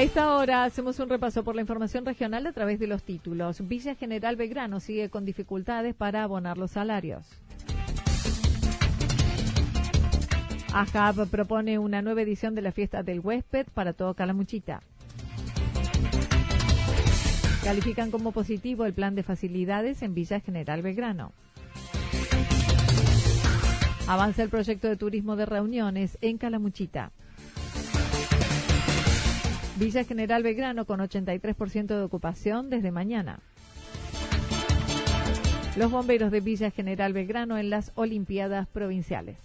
A esta hora hacemos un repaso por la información regional a través de los títulos. Villa General Belgrano sigue con dificultades para abonar los salarios. AJAB propone una nueva edición de la fiesta del huésped para todo Calamuchita. Califican como positivo el plan de facilidades en Villa General Belgrano. Avanza el proyecto de turismo de reuniones en Calamuchita. Villa General Belgrano con 83% de ocupación desde mañana. Los bomberos de Villa General Belgrano en las Olimpiadas Provinciales.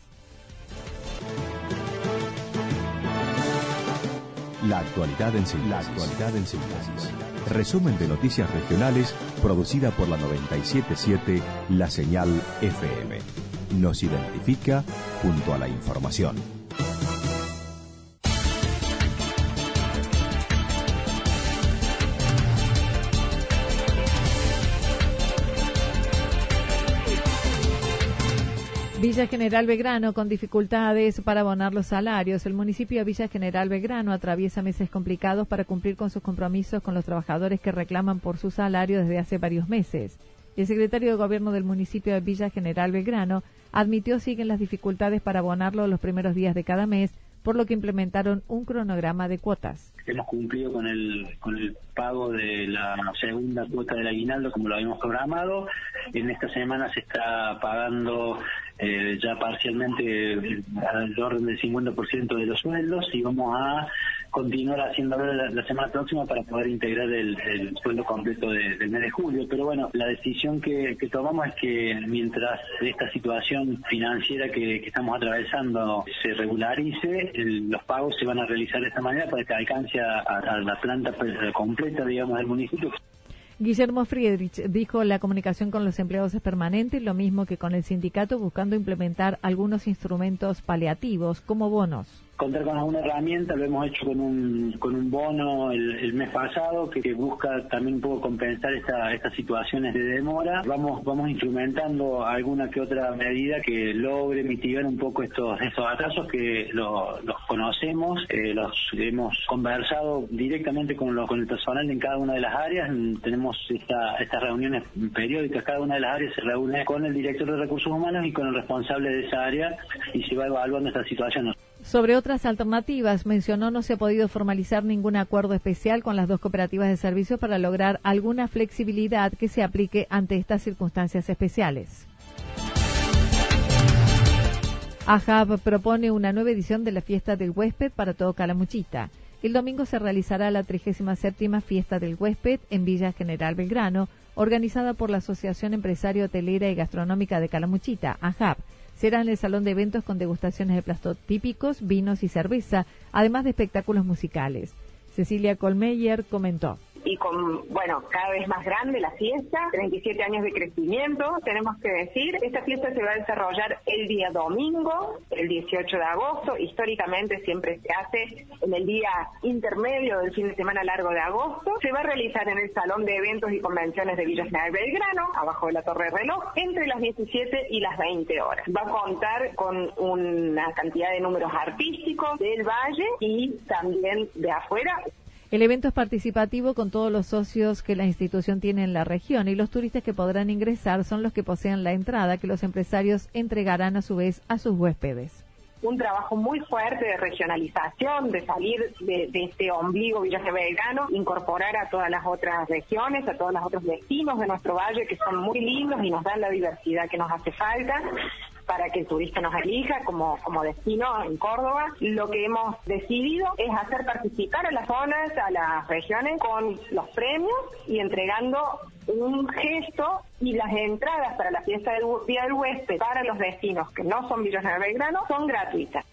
La actualidad en síntesis. Resumen de noticias regionales producida por la 977 La Señal FM. Nos identifica junto a la información. Villa General Belgrano con dificultades para abonar los salarios. El municipio de Villa General Belgrano atraviesa meses complicados para cumplir con sus compromisos con los trabajadores que reclaman por su salario desde hace varios meses. El secretario de Gobierno del municipio de Villa General Belgrano admitió siguen las dificultades para abonarlo los primeros días de cada mes, por lo que implementaron un cronograma de cuotas. Hemos cumplido con el, con el pago de la segunda cuota del aguinaldo como lo habíamos programado. En esta semana se está pagando eh, ya parcialmente al orden del 50% de los sueldos y vamos a continuar haciéndolo la, semana próxima para poder integrar el, el sueldo completo de- del mes de julio. Pero bueno, la decisión que, que tomamos es que mientras esta situación financiera que, que estamos atravesando se regularice, el- los pagos se van a realizar de esta manera para que alcance a, a la planta pues, completa, digamos, del municipio. Guillermo Friedrich dijo la comunicación con los empleados es permanente, lo mismo que con el sindicato, buscando implementar algunos instrumentos paliativos como bonos. Contar con alguna herramienta, lo hemos hecho con un, con un bono el, el mes pasado que, que busca también un poco compensar esta, estas situaciones de demora. Vamos, vamos instrumentando alguna que otra medida que logre mitigar un poco estos, estos atrasos que lo- los conocemos, eh, los hemos conversado directamente con, los, con el personal en cada una de las áreas. Tenemos esta- estas reuniones periódicas, cada una de las áreas se reúne con el director de recursos humanos y con el responsable de esa área y se va evaluando esta situación. Sobre otras alternativas, mencionó no se ha podido formalizar ningún acuerdo especial con las dos cooperativas de servicios para lograr alguna flexibilidad que se aplique ante estas circunstancias especiales. AJAB propone una nueva edición de la fiesta del huésped para todo Calamuchita. El domingo se realizará la 37 fiesta del huésped en Villa General Belgrano, organizada por la Asociación Empresario Hotelera y Gastronómica de Calamuchita, AJAB. Será en el salón de eventos con degustaciones de platos típicos, vinos y cerveza, además de espectáculos musicales. Cecilia Colmeyer comentó. Y con, bueno, cada vez más grande la fiesta, 37 años de crecimiento, tenemos que decir. Esta fiesta se va a desarrollar el día domingo, el 18 de agosto. Históricamente siempre se hace en el día intermedio del fin de semana largo de agosto. Se va a realizar en el Salón de Eventos y Convenciones de Villa General Belgrano, abajo de la Torre Reloj, entre las 17 y las 20 horas. Va a contar con una cantidad de números artísticos del Valle y también de afuera. El evento es participativo con todos los socios que la institución tiene en la región y los turistas que podrán ingresar son los que poseen la entrada que los empresarios entregarán a su vez a sus huéspedes. Un trabajo muy fuerte de regionalización, de salir de, este ombligo Villaje Belgrano, incorporar a todas las otras regiones, a todos los otros destinos de nuestro valle que son muy lindos y nos dan la diversidad que nos hace falta para que el turista nos elija como, como destino en Córdoba. Lo que hemos decidido es hacer participar a las zonas, a las regiones con los premios y entregando un gesto y las entradas para la fiesta del Día del Huésped para los destinos que no son Villas de Belgrano son gratuitas.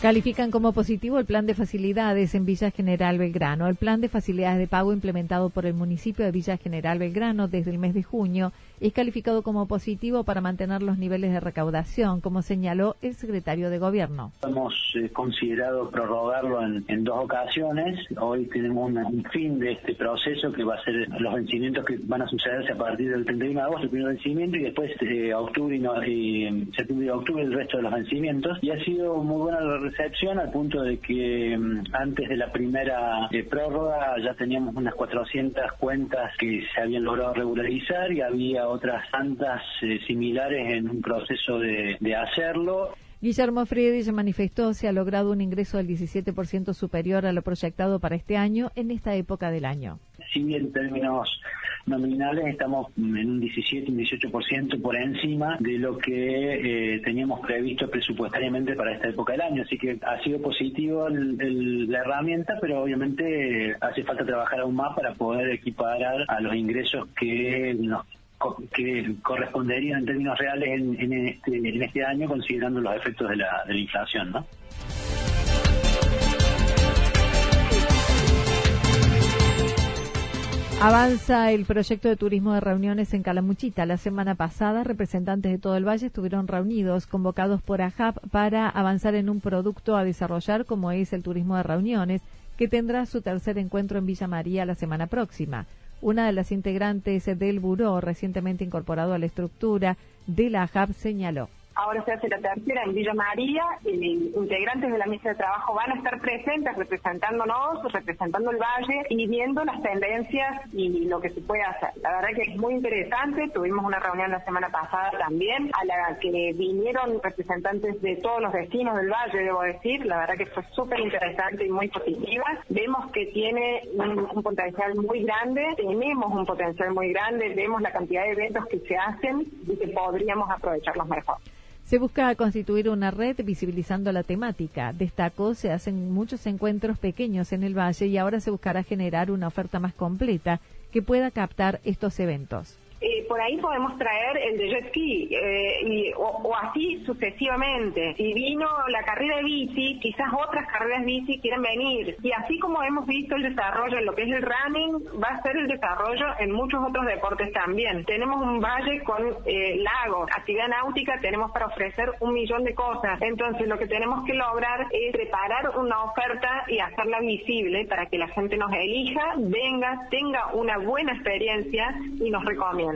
Califican como positivo el plan de facilidades en Villa General Belgrano. El plan de facilidades de pago implementado por el municipio de Villa General Belgrano desde el mes de junio es calificado como positivo para mantener los niveles de recaudación, como señaló el secretario de Gobierno. Hemos eh, considerado prorrogarlo en, dos ocasiones. Hoy tenemos un fin de este proceso que va a ser los vencimientos que van a sucederse a partir del 31 de agosto, el primer vencimiento, y después de octubre y, septiembre y octubre el resto de los vencimientos. Y ha sido muy buena la recepción al punto de que mm, antes de la primera eh, prórroga ya teníamos unas 400 cuentas que se habían logrado regularizar y había otras tantas eh, similares en un proceso de, hacerlo. Guillermo Friedrich manifestó se ha logrado un ingreso del 17% superior a lo proyectado para este año en esta época del año. Sí, en términos nominales estamos en un 17, un 18% por encima de lo que eh, teníamos previsto presupuestariamente para esta época del año. Así que ha sido positivo la herramienta, pero obviamente hace falta trabajar aún más para poder equiparar a los ingresos que nos que corresponderían en términos reales en, este, este año considerando los efectos de la, de la inflación, ¿no? Avanza el proyecto de turismo de reuniones en Calamuchita. La semana pasada, representantes de todo el valle estuvieron reunidos, convocados por AHAP para avanzar en un producto a desarrollar como es el turismo de reuniones, que tendrá su tercer encuentro en Villa María la semana próxima. Una de las integrantes del buró, recientemente incorporado a la estructura de la JAP, señaló ahora se hace la tercera en Villa María, y integrantes de la mesa de trabajo van a estar presentes representándonos, representando el valle y viendo las tendencias y lo que se puede hacer. La verdad que es muy interesante, tuvimos una reunión la semana pasada también, a la que vinieron representantes de todos los destinos del valle, debo decir, la verdad que fue súper interesante y muy positiva. Vemos que tiene un, un potencial muy grande, tenemos un potencial muy grande, vemos la cantidad de eventos que se hacen y que podríamos aprovecharlos mejor. Se busca constituir una red visibilizando la temática. Destacó, se hacen muchos encuentros pequeños en el valle y ahora se buscará generar una oferta más completa que pueda captar estos eventos eh, por ahí podemos traer el de jet ski eh, o, así sucesivamente. Si vino la carrera de bici, quizás otras carreras bici quieren venir. Y así como hemos visto el desarrollo en lo que es el running, va a ser el desarrollo en muchos otros deportes también. Tenemos un valle con eh, lagos, actividad náutica, tenemos para ofrecer un millón de cosas. Entonces lo que tenemos que lograr es preparar una oferta y hacerla visible para que la gente nos elija, venga, tenga una buena experiencia y nos recomiende.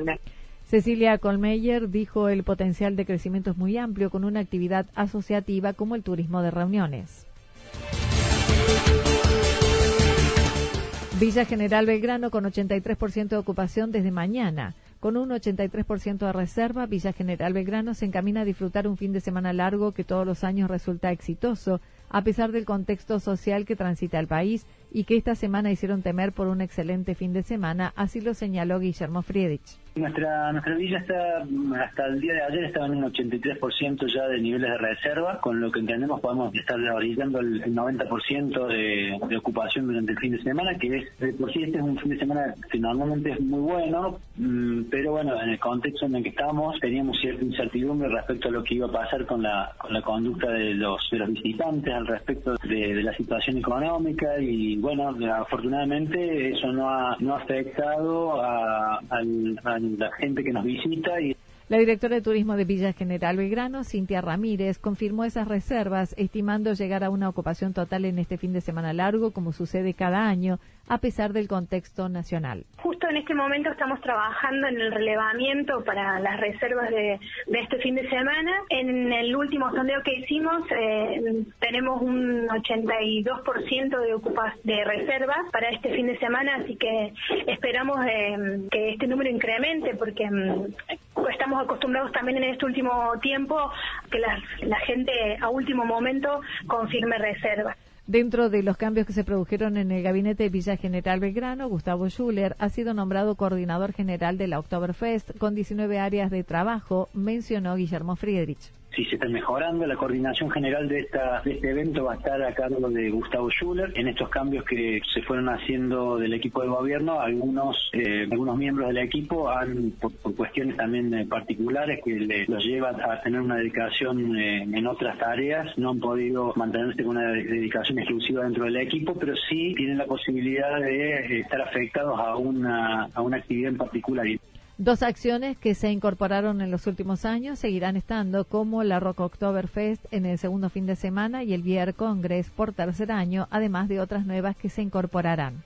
Cecilia Colmeyer dijo el potencial de crecimiento es muy amplio con una actividad asociativa como el turismo de reuniones. Villa General Belgrano con 83% de ocupación desde mañana. Con un 83% de reserva, Villa General Belgrano se encamina a disfrutar un fin de semana largo que todos los años resulta exitoso, a pesar del contexto social que transita el país y que esta semana hicieron temer por un excelente fin de semana, así lo señaló Guillermo Friedrich. Nuestra, nuestra villa está, hasta el día de ayer estaba en un 83% ya de niveles de reserva, con lo que entendemos podemos estar ahorrando el, 90% de, de, ocupación durante el fin de semana, que es, por sí este es un fin de semana que normalmente es muy bueno, mm, pero bueno, en el contexto en el que estamos teníamos cierta incertidumbre respecto a lo que iba a pasar con la, con la conducta de los, de los visitantes, al respecto de, la situación económica y bueno, afortunadamente eso no ha, no afectado a, a la gente que nos visita y La directora de Turismo de Villa General Belgrano, Cintia Ramírez, confirmó esas reservas, estimando llegar a una ocupación total en este fin de semana largo, como sucede cada año, a pesar del contexto nacional. Justo en este momento estamos trabajando en el relevamiento para las reservas de, este fin de semana. En el último sondeo que hicimos eh, tenemos un 82% de ocupas de reservas para este fin de semana, así que esperamos eh, que este número incremente porque mm, estamos acostumbrados también en este último tiempo que la gente a último momento confirme reservas. Dentro de los cambios que se produjeron en el gabinete de Villa General Belgrano, Gustavo Schuller ha sido nombrado coordinador general de la Oktoberfest con 19 áreas de trabajo, mencionó Guillermo Friedrich si se está mejorando. La coordinación general de, esta, de este evento va a estar a cargo de Gustavo Schuller. En estos cambios que se fueron haciendo del equipo de gobierno, algunos eh, algunos miembros del equipo han, por, cuestiones también eh, particulares que los llevan a tener una dedicación eh, en otras tareas, no han podido mantenerse con una dedicación exclusiva dentro del equipo, pero sí tienen la posibilidad de estar afectados a una, a una actividad en particular. Dos acciones que se incorporaron en los últimos años seguirán estando, como la Rock Oktoberfest en el segundo fin de semana y el Beer Congress por tercer año, además de otras nuevas que se incorporarán.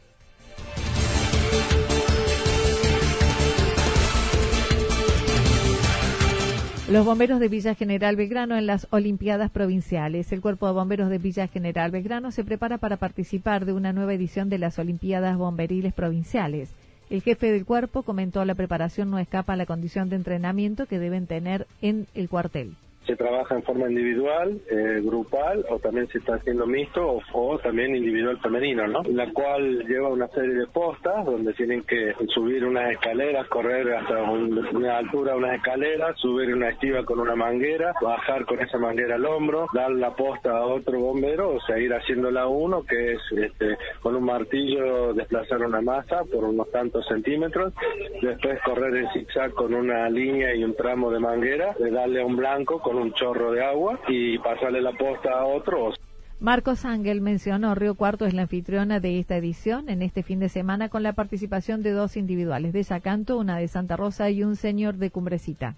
Los bomberos de Villa General Belgrano en las Olimpiadas Provinciales. El Cuerpo de Bomberos de Villa General Belgrano se prepara para participar de una nueva edición de las Olimpiadas Bomberiles Provinciales. El jefe del cuerpo comentó la preparación no escapa a la condición de entrenamiento que deben tener en el cuartel se trabaja en forma individual, eh, grupal o también se está haciendo mixto o, también individual femenino, ¿no? La cual lleva una serie de postas donde tienen que subir unas escaleras, correr hasta una altura unas escaleras, subir una estiva con una manguera, bajar con esa manguera al hombro, dar la posta a otro bombero o seguir haciéndola uno que es este, con un martillo desplazar una masa por unos tantos centímetros, después correr en zigzag con una línea y un tramo de manguera, darle a un blanco con un chorro de agua y pasarle la posta a otro. Marcos Ángel mencionó Río Cuarto es la anfitriona de esta edición en este fin de semana con la participación de dos individuales de Yacanto, una de Santa Rosa y un señor de Cumbrecita.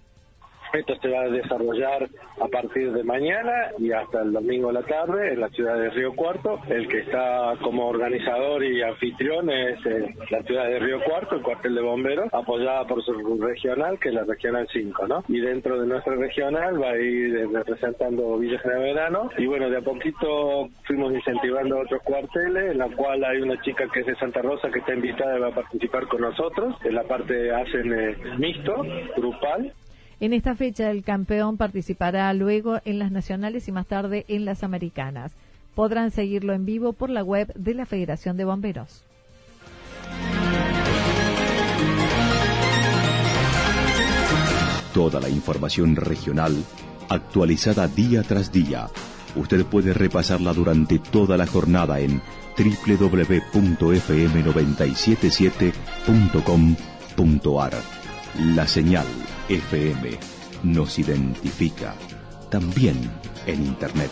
Esto se va a desarrollar a partir de mañana y hasta el domingo a la tarde en la ciudad de Río Cuarto. El que está como organizador y anfitrión es eh, la ciudad de Río Cuarto, el cuartel de bomberos, apoyada por su regional, que es la regional 5, ¿no? Y dentro de nuestra regional va a ir eh, representando Villa General Verano. Y bueno, de a poquito fuimos incentivando otros cuarteles, en la cual hay una chica que es de Santa Rosa que está invitada y va a participar con nosotros. En la parte hacen eh, mixto, grupal, en esta fecha el campeón participará luego en las nacionales y más tarde en las americanas. Podrán seguirlo en vivo por la web de la Federación de Bomberos. Toda la información regional actualizada día tras día. Usted puede repasarla durante toda la jornada en www.fm977.com.ar. La señal FM nos identifica también en Internet.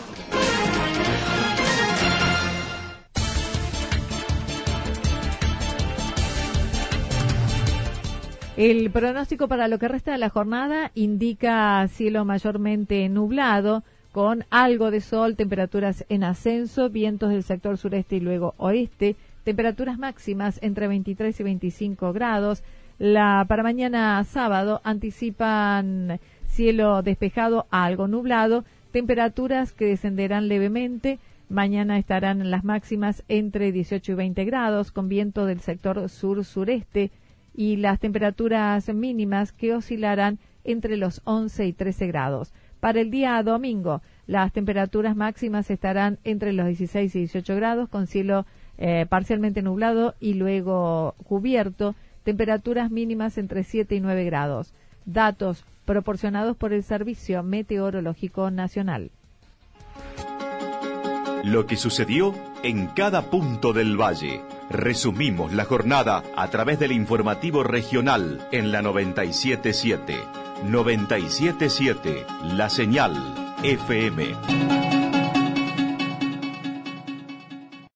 El pronóstico para lo que resta de la jornada indica cielo mayormente nublado, con algo de sol, temperaturas en ascenso, vientos del sector sureste y luego oeste, temperaturas máximas entre 23 y 25 grados, la, para mañana sábado anticipan cielo despejado a algo nublado, temperaturas que descenderán levemente. Mañana estarán las máximas entre 18 y 20 grados, con viento del sector sur-sureste y las temperaturas mínimas que oscilarán entre los 11 y 13 grados. Para el día domingo, las temperaturas máximas estarán entre los 16 y 18 grados, con cielo eh, parcialmente nublado y luego cubierto temperaturas mínimas entre 7 y 9 grados. Datos proporcionados por el Servicio Meteorológico Nacional. Lo que sucedió en cada punto del valle. Resumimos la jornada a través del informativo regional en la 977. 977, la señal FM.